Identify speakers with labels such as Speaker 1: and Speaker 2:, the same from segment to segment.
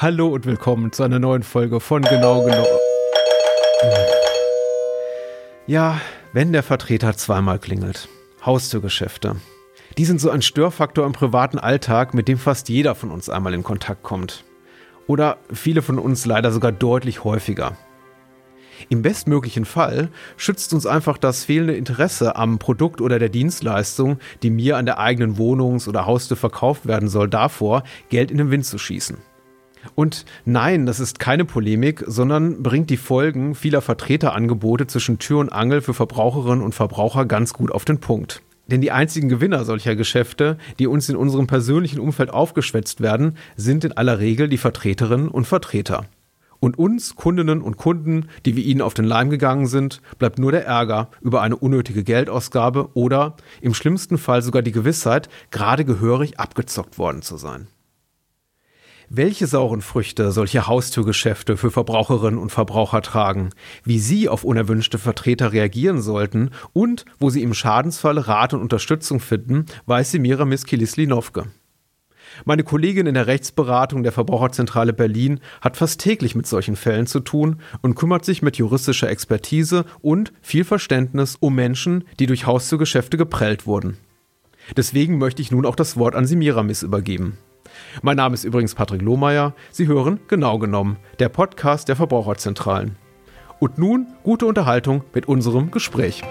Speaker 1: Hallo und willkommen zu einer neuen Folge von Genau Genau. Ja, wenn der Vertreter zweimal klingelt. Haustürgeschäfte. Die sind so ein Störfaktor im privaten Alltag, mit dem fast jeder von uns einmal in Kontakt kommt. Oder viele von uns leider sogar deutlich häufiger. Im bestmöglichen Fall schützt uns einfach das fehlende Interesse am Produkt oder der Dienstleistung, die mir an der eigenen Wohnungs- oder Haustür verkauft werden soll, davor, Geld in den Wind zu schießen. Und nein, das ist keine Polemik, sondern bringt die Folgen vieler Vertreterangebote zwischen Tür und Angel für Verbraucherinnen und Verbraucher ganz gut auf den Punkt. Denn die einzigen Gewinner solcher Geschäfte, die uns in unserem persönlichen Umfeld aufgeschwätzt werden, sind in aller Regel die Vertreterinnen und Vertreter. Und uns, Kundinnen und Kunden, die wir ihnen auf den Leim gegangen sind, bleibt nur der Ärger über eine unnötige Geldausgabe oder im schlimmsten Fall sogar die Gewissheit, gerade gehörig abgezockt worden zu sein. Welche sauren Früchte solche Haustürgeschäfte für Verbraucherinnen und Verbraucher tragen, wie sie auf unerwünschte Vertreter reagieren sollten und wo sie im Schadensfall Rat und Unterstützung finden, weiß Semiramis Kilislinovke. Meine Kollegin in der Rechtsberatung der Verbraucherzentrale Berlin hat fast täglich mit solchen Fällen zu tun und kümmert sich mit juristischer Expertise und viel Verständnis um Menschen, die durch Haustürgeschäfte geprellt wurden. Deswegen möchte ich nun auch das Wort an Semiramis übergeben. Mein Name ist übrigens Patrick Lohmeier. Sie hören genau genommen der Podcast der Verbraucherzentralen. Und nun gute Unterhaltung mit unserem Gespräch.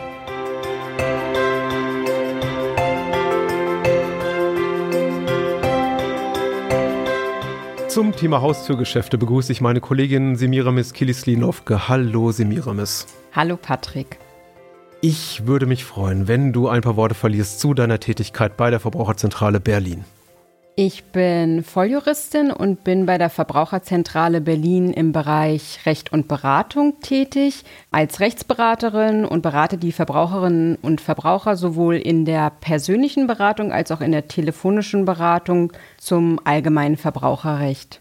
Speaker 1: Zum Thema Haustürgeschäfte begrüße ich meine Kollegin Semiramis Kilislinovke. Hallo Semiramis.
Speaker 2: Hallo Patrick.
Speaker 1: Ich würde mich freuen, wenn du ein paar Worte verlierst zu deiner Tätigkeit bei der Verbraucherzentrale Berlin.
Speaker 2: Ich bin Volljuristin und bin bei der Verbraucherzentrale Berlin im Bereich Recht und Beratung tätig, als Rechtsberaterin und berate die Verbraucherinnen und Verbraucher sowohl in der persönlichen Beratung als auch in der telefonischen Beratung zum allgemeinen Verbraucherrecht.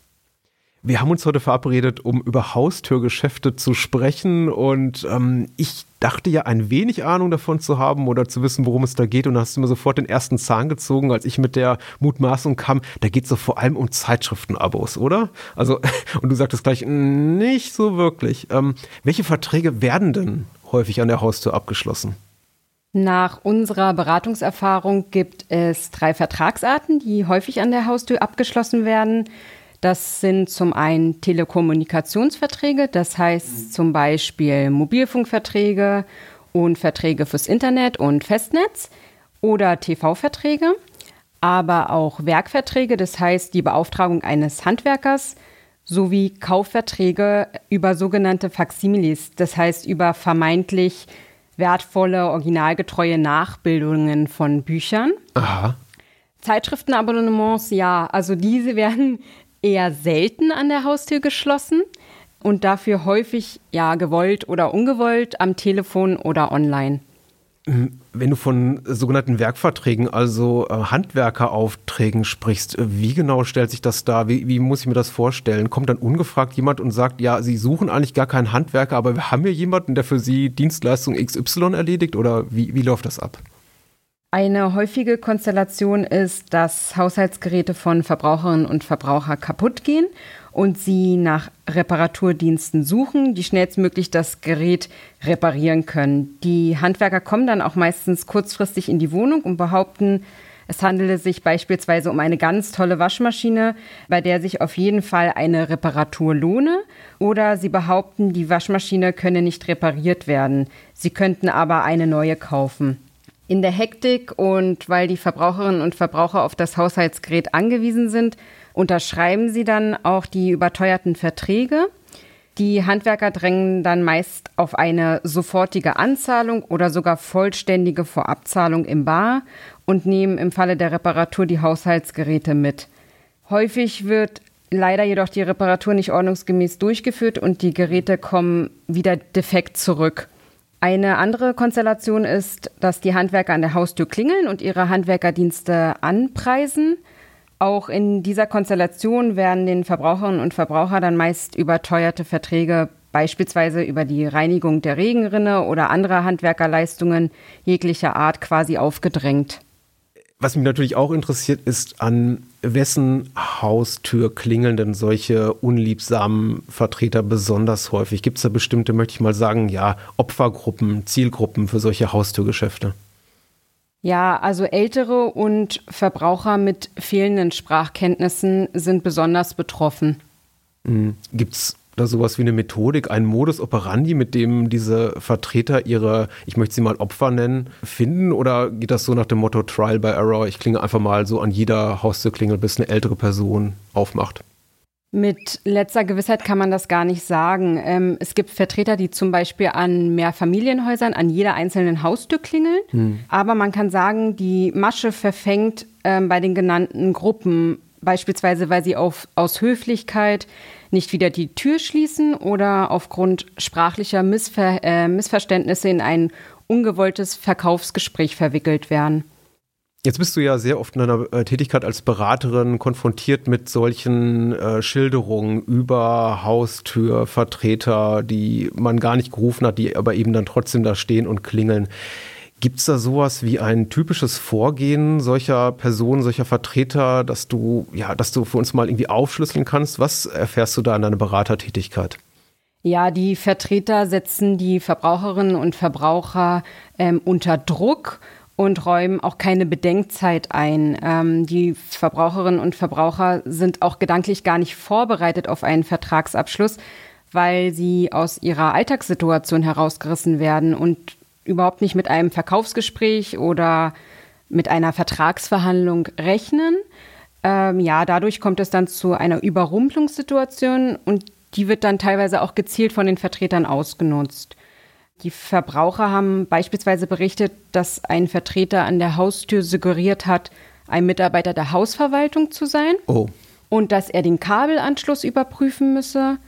Speaker 1: Wir haben uns heute verabredet, um über Haustürgeschäfte zu sprechen und ähm, ich dachte ja ein wenig Ahnung davon zu haben oder zu wissen, worum es da geht und da hast du mir sofort den ersten Zahn gezogen, als ich mit der Mutmaßung kam, da geht es doch vor allem um Zeitschriftenabos, oder? Also, und du sagtest gleich, nicht so wirklich. Ähm, welche Verträge werden denn häufig an der Haustür abgeschlossen?
Speaker 2: Nach unserer Beratungserfahrung gibt es drei Vertragsarten, die häufig an der Haustür abgeschlossen werden. Das sind zum einen Telekommunikationsverträge, das heißt zum Beispiel Mobilfunkverträge und Verträge fürs Internet und Festnetz oder TV-Verträge, aber auch Werkverträge, das heißt die Beauftragung eines Handwerkers sowie Kaufverträge über sogenannte Faximilis, das heißt über vermeintlich wertvolle, originalgetreue Nachbildungen von Büchern.
Speaker 1: Aha.
Speaker 2: Zeitschriftenabonnements, ja, also diese werden eher selten an der Haustür geschlossen und dafür häufig ja gewollt oder ungewollt am Telefon oder online.
Speaker 1: Hm, wenn du von sogenannten Werkverträgen, also äh, Handwerkeraufträgen sprichst, äh, wie genau stellt sich das dar? Wie, wie, muss ich mir das vorstellen? Kommt dann ungefragt jemand und sagt, ja, Sie suchen eigentlich gar keinen Handwerker, aber wir haben hier jemanden, der für Sie Dienstleistung XY erledigt oder wie, wie läuft das ab?
Speaker 2: Eine häufige Konstellation ist, dass Haushaltsgeräte von Verbraucherinnen und Verbrauchern kaputt gehen und sie nach Reparaturdiensten suchen, die schnellstmöglich das Gerät reparieren können. Die Handwerker kommen dann auch meistens kurzfristig in die Wohnung und behaupten, es handele sich beispielsweise um eine ganz tolle Waschmaschine, bei der sich auf jeden Fall eine Reparatur lohne. Oder sie behaupten, die Waschmaschine könne nicht repariert werden. Sie könnten aber eine neue kaufen. In der Hektik und weil die Verbraucherinnen und Verbraucher auf das Haushaltsgerät angewiesen sind, unterschreiben sie dann auch die überteuerten Verträge. Die Handwerker drängen dann meist auf eine sofortige Anzahlung oder sogar vollständige Vorabzahlung im Bar und nehmen im Falle der Reparatur die Haushaltsgeräte mit. Häufig wird leider jedoch die Reparatur nicht ordnungsgemäß durchgeführt und die Geräte kommen wieder defekt zurück. Eine andere Konstellation ist, dass die Handwerker an der Haustür klingeln und ihre Handwerkerdienste anpreisen. Auch in dieser Konstellation werden den Verbraucherinnen und Verbrauchern dann meist überteuerte Verträge, beispielsweise über die Reinigung der Regenrinne oder andere Handwerkerleistungen jeglicher Art quasi aufgedrängt.
Speaker 1: Was mich natürlich auch interessiert, ist, an wessen Haustür klingeln denn solche unliebsamen Vertreter besonders häufig? Gibt es da bestimmte, möchte ich mal sagen, ja, Opfergruppen, Zielgruppen für solche Haustürgeschäfte?
Speaker 2: Ja, also Ältere und Verbraucher mit fehlenden Sprachkenntnissen sind besonders betroffen.
Speaker 1: Mhm. Gibt es da sowas wie eine Methodik, ein Modus operandi, mit dem diese Vertreter ihre, ich möchte sie mal Opfer nennen, finden? Oder geht das so nach dem Motto Trial by Error? Ich klinge einfach mal so an jeder Haustürklingel, bis eine ältere Person aufmacht.
Speaker 2: Mit letzter Gewissheit kann man das gar nicht sagen. Ähm, es gibt Vertreter, die zum Beispiel an mehr Familienhäusern an jeder einzelnen Haustür klingeln. Hm. Aber man kann sagen, die Masche verfängt ähm, bei den genannten Gruppen, beispielsweise weil sie auf, aus Höflichkeit nicht wieder die Tür schließen oder aufgrund sprachlicher Missver äh, Missverständnisse in ein ungewolltes Verkaufsgespräch verwickelt werden.
Speaker 1: Jetzt bist du ja sehr oft in deiner äh, Tätigkeit als Beraterin konfrontiert mit solchen äh, Schilderungen über Haustürvertreter, die man gar nicht gerufen hat, die aber eben dann trotzdem da stehen und klingeln. Gibt es da sowas wie ein typisches Vorgehen solcher Personen, solcher Vertreter, dass du, ja, dass du für uns mal irgendwie aufschlüsseln kannst? Was erfährst du da in deiner Beratertätigkeit?
Speaker 2: Ja, die Vertreter setzen die Verbraucherinnen und Verbraucher ähm, unter Druck und räumen auch keine Bedenkzeit ein. Ähm, die Verbraucherinnen und Verbraucher sind auch gedanklich gar nicht vorbereitet auf einen Vertragsabschluss, weil sie aus ihrer Alltagssituation herausgerissen werden und überhaupt nicht mit einem Verkaufsgespräch oder mit einer Vertragsverhandlung rechnen. Ähm, ja, dadurch kommt es dann zu einer Überrumpelungssituation und die wird dann teilweise auch gezielt von den Vertretern ausgenutzt. Die Verbraucher haben beispielsweise berichtet, dass ein Vertreter an der Haustür suggeriert hat, ein Mitarbeiter der Hausverwaltung zu sein. Oh. Und dass er den Kabelanschluss überprüfen müsse.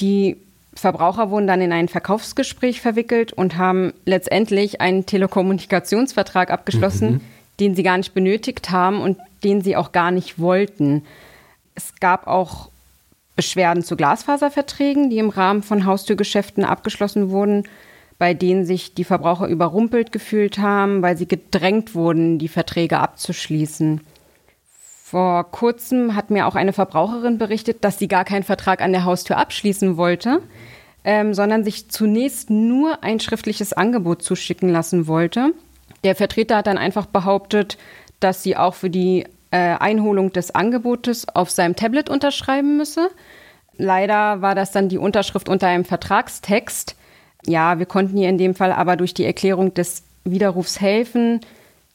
Speaker 2: Die Verbraucher wurden dann in ein Verkaufsgespräch verwickelt und haben letztendlich einen Telekommunikationsvertrag abgeschlossen, mhm. den sie gar nicht benötigt haben und den sie auch gar nicht wollten. Es gab auch Beschwerden zu Glasfaserverträgen, die im Rahmen von Haustürgeschäften abgeschlossen wurden, bei denen sich die Verbraucher überrumpelt gefühlt haben, weil sie gedrängt wurden, die Verträge abzuschließen. Vor kurzem hat mir auch eine Verbraucherin berichtet, dass sie gar keinen Vertrag an der Haustür abschließen wollte, ähm, sondern sich zunächst nur ein schriftliches Angebot zuschicken lassen wollte. Der Vertreter hat dann einfach behauptet, dass sie auch für die äh, Einholung des Angebotes auf seinem Tablet unterschreiben müsse. Leider war das dann die Unterschrift unter einem Vertragstext. Ja, wir konnten ihr in dem Fall aber durch die Erklärung des Widerrufs helfen,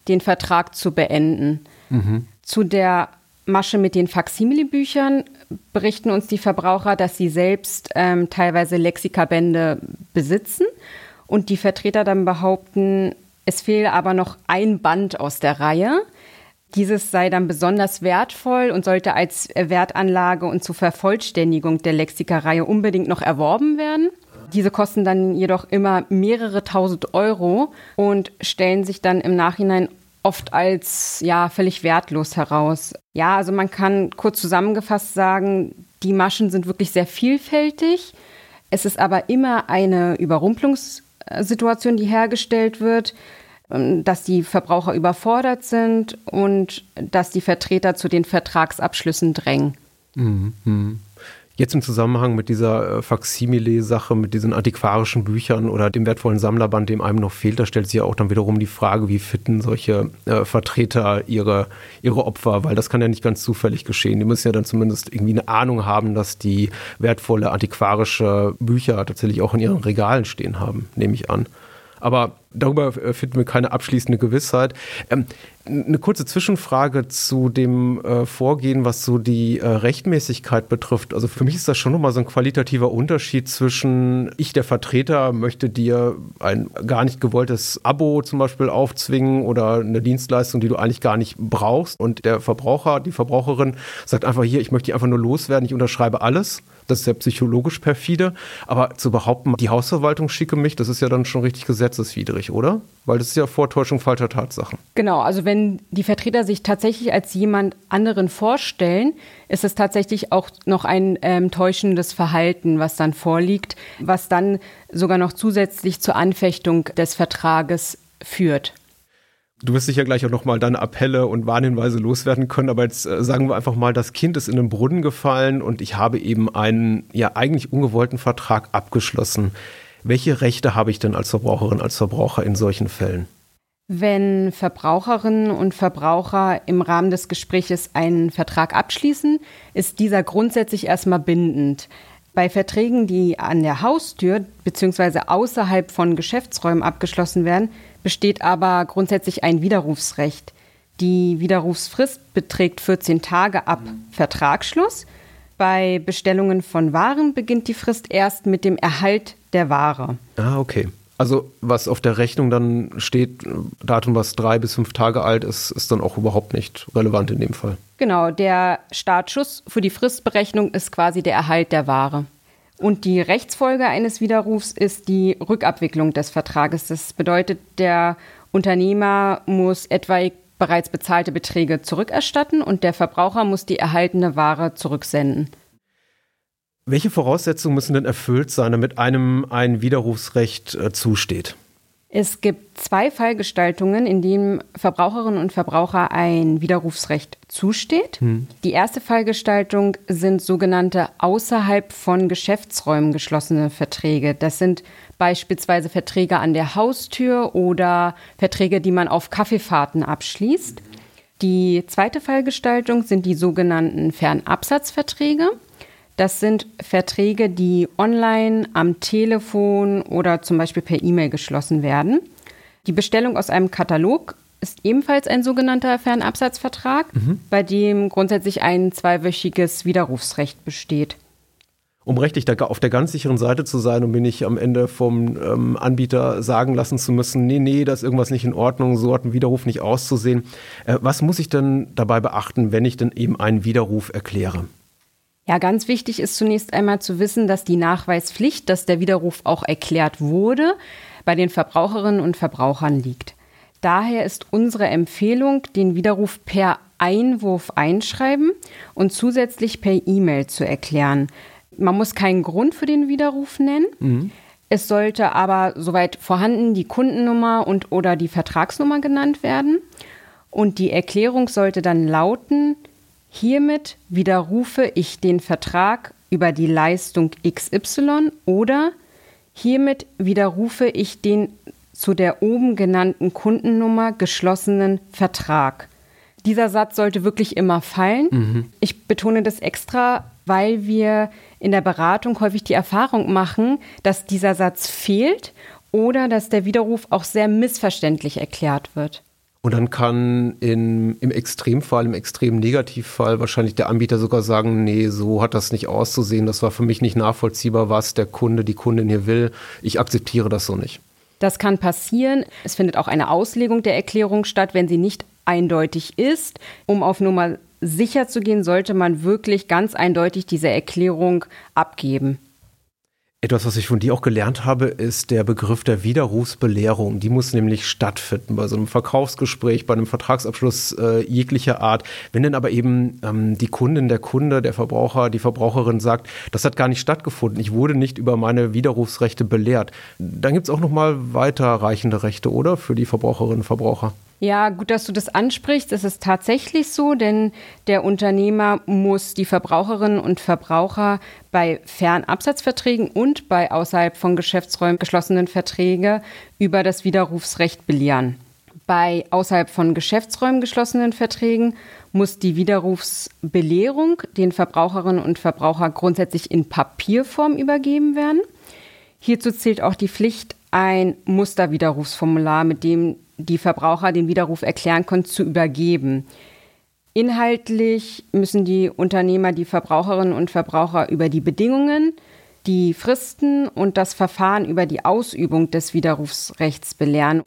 Speaker 2: den Vertrag zu beenden. Mhm. Zu der Masche mit den Faksimile-Büchern berichten uns die Verbraucher, dass sie selbst ähm, teilweise Lexikabände besitzen und die Vertreter dann behaupten, es fehle aber noch ein Band aus der Reihe. Dieses sei dann besonders wertvoll und sollte als Wertanlage und zur Vervollständigung der Lexika-Reihe unbedingt noch erworben werden. Diese kosten dann jedoch immer mehrere tausend Euro und stellen sich dann im Nachhinein oft als ja völlig wertlos heraus. Ja, also man kann kurz zusammengefasst sagen, die Maschen sind wirklich sehr vielfältig. Es ist aber immer eine Überrumpelungssituation, die hergestellt wird, ähm, dass die Verbraucher überfordert sind und dass die Vertreter zu den Vertragsabschlüssen drängen. Mhm.
Speaker 1: Jetzt im Zusammenhang mit dieser äh, Faksimile-Sache, mit diesen antiquarischen Büchern oder dem wertvollen Sammlerband, dem einem noch fehlt, da stellt sich ja auch dann wiederum die Frage, wie fitten solche äh, Vertreter ihre, ihre Opfer, weil das kann ja nicht ganz zufällig geschehen. Die müssen ja dann zumindest irgendwie eine Ahnung haben, dass die wertvolle antiquarische Bücher tatsächlich auch in ihren Regalen stehen haben, nehme ich an. Aber darüber äh, finden wir keine abschließende Gewissheit. Ähm, eine kurze Zwischenfrage zu dem äh, Vorgehen, was so die äh, Rechtmäßigkeit betrifft. Also für mich ist das schon nochmal so ein qualitativer Unterschied zwischen ich, der Vertreter, möchte dir ein gar nicht gewolltes Abo zum Beispiel aufzwingen oder eine Dienstleistung, die du eigentlich gar nicht brauchst. Und der Verbraucher, die Verbraucherin sagt einfach hier, ich möchte die einfach nur loswerden, ich unterschreibe alles. Das ist ja psychologisch perfide. Aber zu behaupten, die Hausverwaltung schicke mich, das ist ja dann schon richtig gesetzeswidrig, oder? Weil das ist ja Vortäuschung falscher Tatsachen.
Speaker 2: Genau, also wenn die Vertreter sich tatsächlich als jemand anderen vorstellen, ist es tatsächlich auch noch ein ähm, täuschendes Verhalten, was dann vorliegt, was dann sogar noch zusätzlich zur Anfechtung des Vertrages führt.
Speaker 1: Du wirst sicher gleich auch nochmal deine Appelle und Warnhinweise loswerden können, aber jetzt äh, sagen wir einfach mal, das Kind ist in den Brunnen gefallen und ich habe eben einen ja eigentlich ungewollten Vertrag abgeschlossen. Welche Rechte habe ich denn als Verbraucherin, als Verbraucher in solchen Fällen?
Speaker 2: Wenn Verbraucherinnen und Verbraucher im Rahmen des Gespräches einen Vertrag abschließen, ist dieser grundsätzlich erstmal bindend. Bei Verträgen, die an der Haustür bzw. außerhalb von Geschäftsräumen abgeschlossen werden, besteht aber grundsätzlich ein Widerrufsrecht. Die Widerrufsfrist beträgt 14 Tage ab Vertragsschluss. Bei Bestellungen von Waren beginnt die Frist erst mit dem Erhalt der Ware.
Speaker 1: Ah, okay. Also was auf der Rechnung dann steht, Datum, was drei bis fünf Tage alt ist, ist dann auch überhaupt nicht relevant in dem Fall.
Speaker 2: Genau, der Startschuss für die Fristberechnung ist quasi der Erhalt der Ware. Und die Rechtsfolge eines Widerrufs ist die Rückabwicklung des Vertrages. Das bedeutet, der Unternehmer muss etwaig bereits bezahlte Beträge zurückerstatten und der Verbraucher muss die erhaltene Ware zurücksenden.
Speaker 1: Welche Voraussetzungen müssen denn erfüllt sein, damit einem ein Widerrufsrecht äh, zusteht?
Speaker 2: Es gibt zwei Fallgestaltungen, in denen Verbraucherinnen und Verbraucher ein Widerrufsrecht zusteht. Hm. Die erste Fallgestaltung sind sogenannte außerhalb von Geschäftsräumen geschlossene Verträge. Das sind beispielsweise Verträge an der Haustür oder Verträge, die man auf Kaffeefahrten abschließt. Die zweite Fallgestaltung sind die sogenannten Fernabsatzverträge. Das sind Verträge, die online, am Telefon oder zum Beispiel per E-Mail geschlossen werden. Die Bestellung aus einem Katalog ist ebenfalls ein sogenannter Fernabsatzvertrag, mhm. bei dem grundsätzlich ein zweiwöchiges Widerrufsrecht besteht.
Speaker 1: Um rechtlich auf der ganz sicheren Seite zu sein und mir nicht am Ende vom ähm, Anbieter sagen lassen zu müssen, nee, nee, da ist irgendwas nicht in Ordnung, so hat ein Widerruf nicht auszusehen. Äh, was muss ich denn dabei beachten, wenn ich denn eben einen Widerruf erkläre?
Speaker 2: Ja, ganz wichtig ist zunächst einmal zu wissen, dass die Nachweispflicht, dass der Widerruf auch erklärt wurde, bei den Verbraucherinnen und Verbrauchern liegt. Daher ist unsere Empfehlung, den Widerruf per Einwurf einschreiben und zusätzlich per E-Mail zu erklären. Man muss keinen Grund für den Widerruf nennen. Mhm. Es sollte aber soweit vorhanden die Kundennummer und oder die Vertragsnummer genannt werden. Und die Erklärung sollte dann lauten, Hiermit widerrufe ich den Vertrag über die Leistung XY oder hiermit widerrufe ich den zu der oben genannten Kundennummer geschlossenen Vertrag. Dieser Satz sollte wirklich immer fallen. Mhm. Ich betone das extra, weil wir in der Beratung häufig die Erfahrung machen, dass dieser Satz fehlt oder dass der Widerruf auch sehr missverständlich erklärt wird.
Speaker 1: Und dann kann in, im Extremfall, im extremen Negativfall wahrscheinlich der Anbieter sogar sagen, nee, so hat das nicht auszusehen, das war für mich nicht nachvollziehbar, was der Kunde, die Kundin hier will. Ich akzeptiere das so nicht.
Speaker 2: Das kann passieren. Es findet auch eine Auslegung der Erklärung statt, wenn sie nicht eindeutig ist. Um auf Nummer sicher zu gehen, sollte man wirklich ganz eindeutig diese Erklärung abgeben.
Speaker 1: Etwas, was ich von dir auch gelernt habe, ist der Begriff der Widerrufsbelehrung. Die muss nämlich stattfinden bei so einem Verkaufsgespräch, bei einem Vertragsabschluss äh, jeglicher Art. Wenn denn aber eben ähm, die Kundin, der Kunde, der Verbraucher, die Verbraucherin sagt, das hat gar nicht stattgefunden, ich wurde nicht über meine Widerrufsrechte belehrt, dann gibt es auch nochmal weiterreichende Rechte, oder? Für die Verbraucherinnen und Verbraucher.
Speaker 2: Ja, gut, dass du das ansprichst. Es ist tatsächlich so, denn der Unternehmer muss die Verbraucherinnen und Verbraucher bei Fernabsatzverträgen und bei außerhalb von Geschäftsräumen geschlossenen Verträgen über das Widerrufsrecht belehren. Bei außerhalb von Geschäftsräumen geschlossenen Verträgen muss die Widerrufsbelehrung den Verbraucherinnen und Verbraucher grundsätzlich in Papierform übergeben werden. Hierzu zählt auch die Pflicht, ein Musterwiderrufsformular, mit dem die Verbraucher den Widerruf erklären können, zu übergeben. Inhaltlich müssen die Unternehmer die Verbraucherinnen und Verbraucher über die Bedingungen, die Fristen und das Verfahren über die Ausübung des Widerrufsrechts belehren.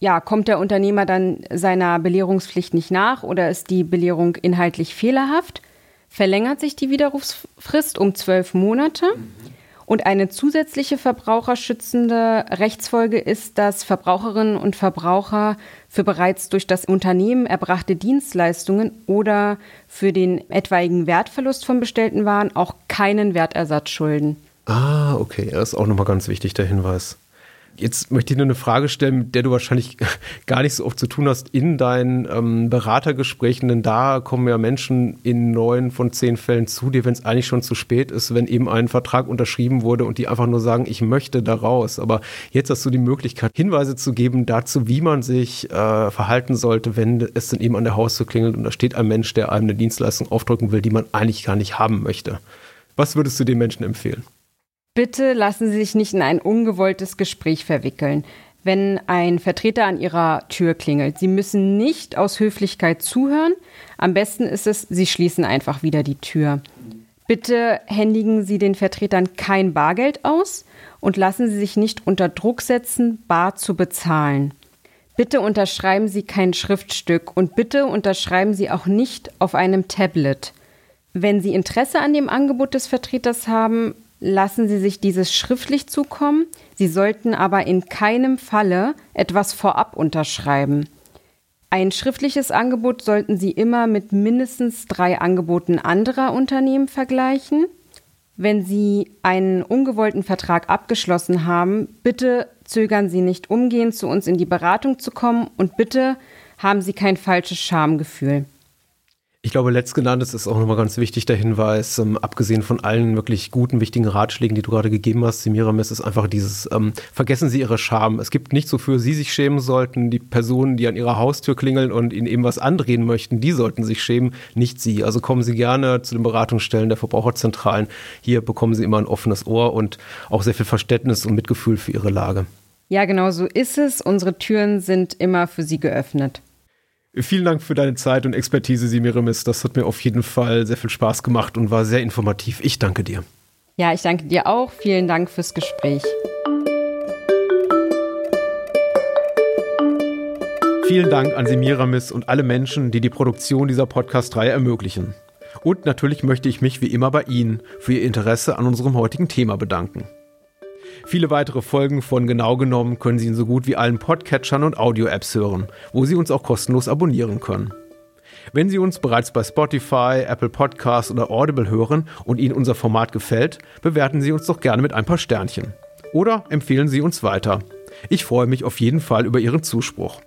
Speaker 2: Ja, kommt der Unternehmer dann seiner Belehrungspflicht nicht nach oder ist die Belehrung inhaltlich fehlerhaft, verlängert sich die Widerrufsfrist um zwölf Monate. Mhm. Und eine zusätzliche verbraucherschützende Rechtsfolge ist, dass Verbraucherinnen und Verbraucher für bereits durch das Unternehmen erbrachte Dienstleistungen oder für den etwaigen Wertverlust von bestellten Waren auch keinen Wertersatz schulden.
Speaker 1: Ah, okay. Das ist auch nochmal ganz wichtig, der Hinweis. Jetzt möchte ich nur eine Frage stellen, mit der du wahrscheinlich gar nicht so oft zu tun hast in deinen ähm, Beratergesprächen, denn da kommen ja Menschen in neun von zehn Fällen zu dir, wenn es eigentlich schon zu spät ist, wenn eben ein Vertrag unterschrieben wurde und die einfach nur sagen, ich möchte da raus. Aber jetzt hast du die Möglichkeit, Hinweise zu geben dazu, wie man sich äh, verhalten sollte, wenn es dann eben an der Haustür klingelt und da steht ein Mensch, der einem eine Dienstleistung aufdrücken will, die man eigentlich gar nicht haben möchte. Was würdest du den Menschen empfehlen?
Speaker 2: Bitte lassen Sie sich nicht in ein ungewolltes Gespräch verwickeln, wenn ein Vertreter an Ihrer Tür klingelt. Sie müssen nicht aus Höflichkeit zuhören. Am besten ist es, Sie schließen einfach wieder die Tür. Bitte händigen Sie den Vertretern kein Bargeld aus und lassen Sie sich nicht unter Druck setzen, bar zu bezahlen. Bitte unterschreiben Sie kein Schriftstück und bitte unterschreiben Sie auch nicht auf einem Tablet. Wenn Sie Interesse an dem Angebot des Vertreters haben, lassen Sie sich dieses schriftlich zukommen. Sie sollten aber in keinem Falle etwas vorab unterschreiben. Ein schriftliches Angebot sollten Sie immer mit mindestens drei Angeboten anderer Unternehmen vergleichen. Wenn Sie einen ungewollten Vertrag abgeschlossen haben, bitte zögern Sie nicht umgehend zu uns in die Beratung zu kommen und bitte haben Sie kein falsches Schamgefühl.
Speaker 1: Ich glaube, letztgenanntes ist auch nochmal ganz wichtig, der Hinweis, ähm, abgesehen von allen wirklich guten, wichtigen Ratschlägen, die du gerade gegeben hast, Semiramis, ist einfach dieses, ähm, vergessen Sie Ihre Scham. Es gibt nichts, wofür Sie sich schämen sollten. Die Personen, die an Ihrer Haustür klingeln und Ihnen eben was andrehen möchten, die sollten sich schämen, nicht Sie. Also kommen Sie gerne zu den Beratungsstellen der Verbraucherzentralen. Hier bekommen Sie immer ein offenes Ohr und auch sehr viel Verständnis und Mitgefühl für Ihre Lage.
Speaker 2: Ja, genau so ist es. Unsere Türen sind immer für Sie geöffnet.
Speaker 1: Vielen Dank für deine Zeit und Expertise, Simirimis. Das hat mir auf jeden Fall sehr viel Spaß gemacht und war sehr informativ. Ich danke dir.
Speaker 2: Ja, ich danke dir auch. Vielen Dank fürs Gespräch.
Speaker 1: Vielen Dank an Semiramis und alle Menschen, die die Produktion dieser Podcast-Reihe ermöglichen. Und natürlich möchte ich mich wie immer bei Ihnen für Ihr Interesse an unserem heutigen Thema bedanken. Viele weitere Folgen von Genau genommen können Sie in so gut wie allen Podcatchern und Audio-Apps hören, wo Sie uns auch kostenlos abonnieren können. Wenn Sie uns bereits bei Spotify, Apple Podcasts oder Audible hören und Ihnen unser Format gefällt, bewerten Sie uns doch gerne mit ein paar Sternchen. Oder empfehlen Sie uns weiter. Ich freue mich auf jeden Fall über Ihren Zuspruch.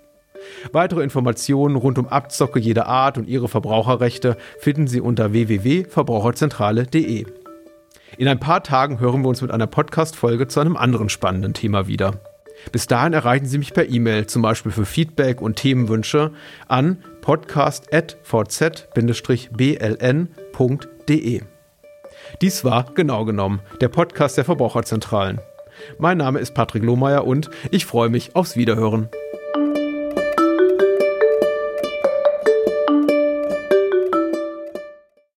Speaker 1: Weitere Informationen rund um Abzocke jeder Art und Ihre Verbraucherrechte finden Sie unter www.verbraucherzentrale.de. In ein paar Tagen hören wir uns mit einer Podcast-Folge zu einem anderen spannenden Thema wieder. Bis dahin erreichen Sie mich per E-Mail, zum Beispiel für Feedback und Themenwünsche an podcast.vz-bln.de. Dies war genau genommen der Podcast der Verbraucherzentralen. Mein Name ist Patrick Lohmeier und ich freue mich aufs Wiederhören.